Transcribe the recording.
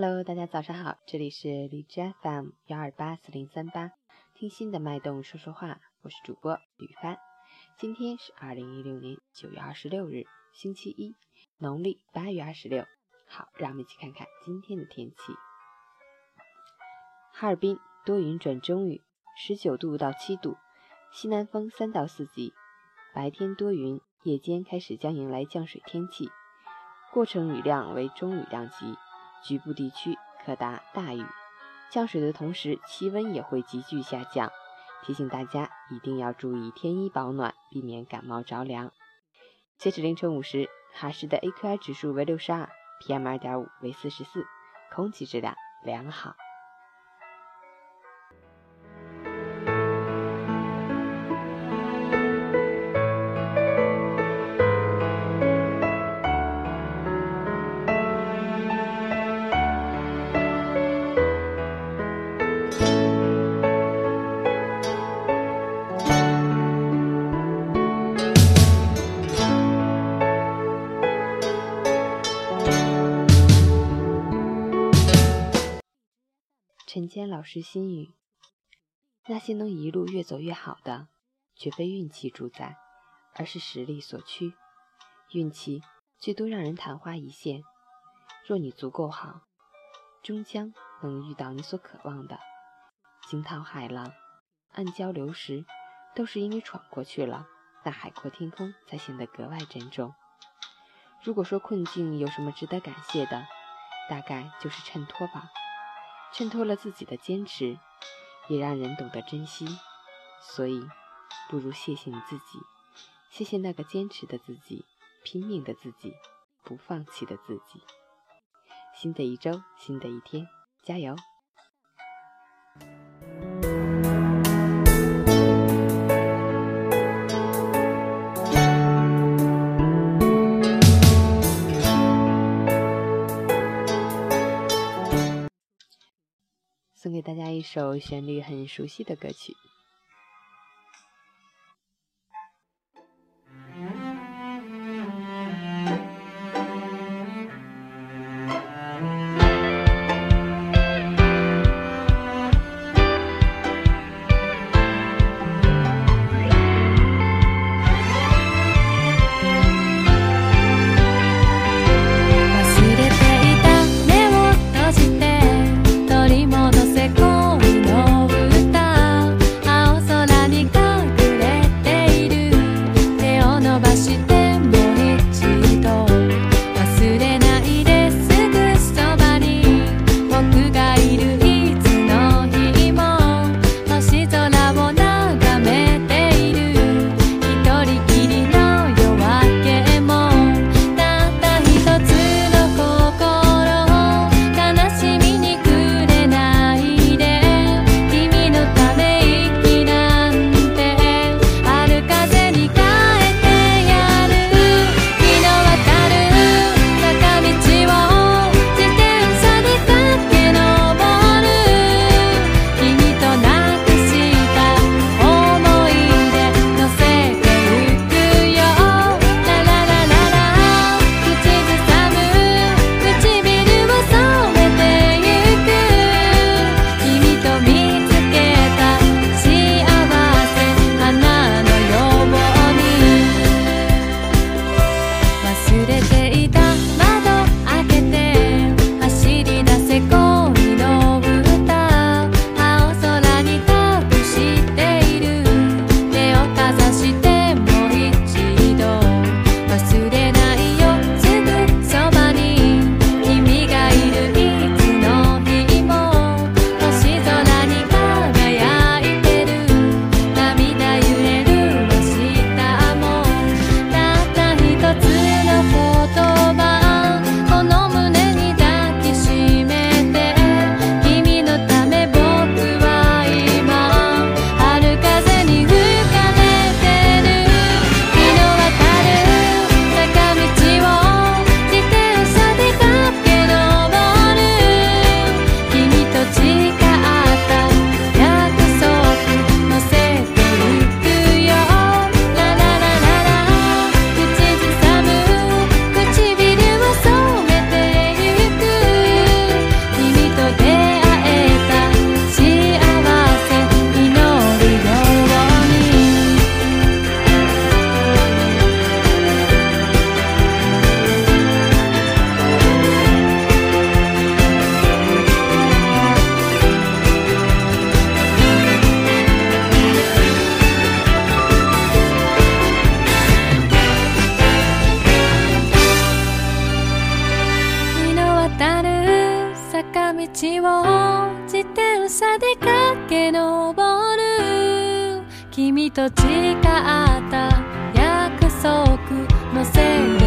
Hello，大家早上好，这里是荔枝 FM 幺二八四零三八，听心的脉动说说话，我是主播吕帆。今天是二零一六年九月二十六日，星期一，农历八月二十六。好，让我们一起看看今天的天气。哈尔滨多云转中雨，十九度到七度，西南风三到四级，白天多云，夜间开始将迎来降水天气，过程雨量为中雨量级。局部地区可达大雨，降水的同时，气温也会急剧下降。提醒大家一定要注意添衣保暖，避免感冒着凉。截止凌晨五时，哈市的 AQI 指数为六十二，PM 二点五为四十四，空气质量良好。陈坚老师心语：那些能一路越走越好的，绝非运气主宰，而是实力所趋。运气最多让人昙花一现，若你足够好，终将能遇到你所渴望的。惊涛骇浪、暗礁流石，都是因为闯过去了，那海阔天空才显得格外珍重。如果说困境有什么值得感谢的，大概就是衬托吧。衬托了自己的坚持，也让人懂得珍惜。所以，不如谢谢你自己，谢谢那个坚持的自己，拼命的自己，不放弃的自己。新的一周，新的一天，加油！送给大家一首旋律很熟悉的歌曲。伸ばして君と誓った約束のせい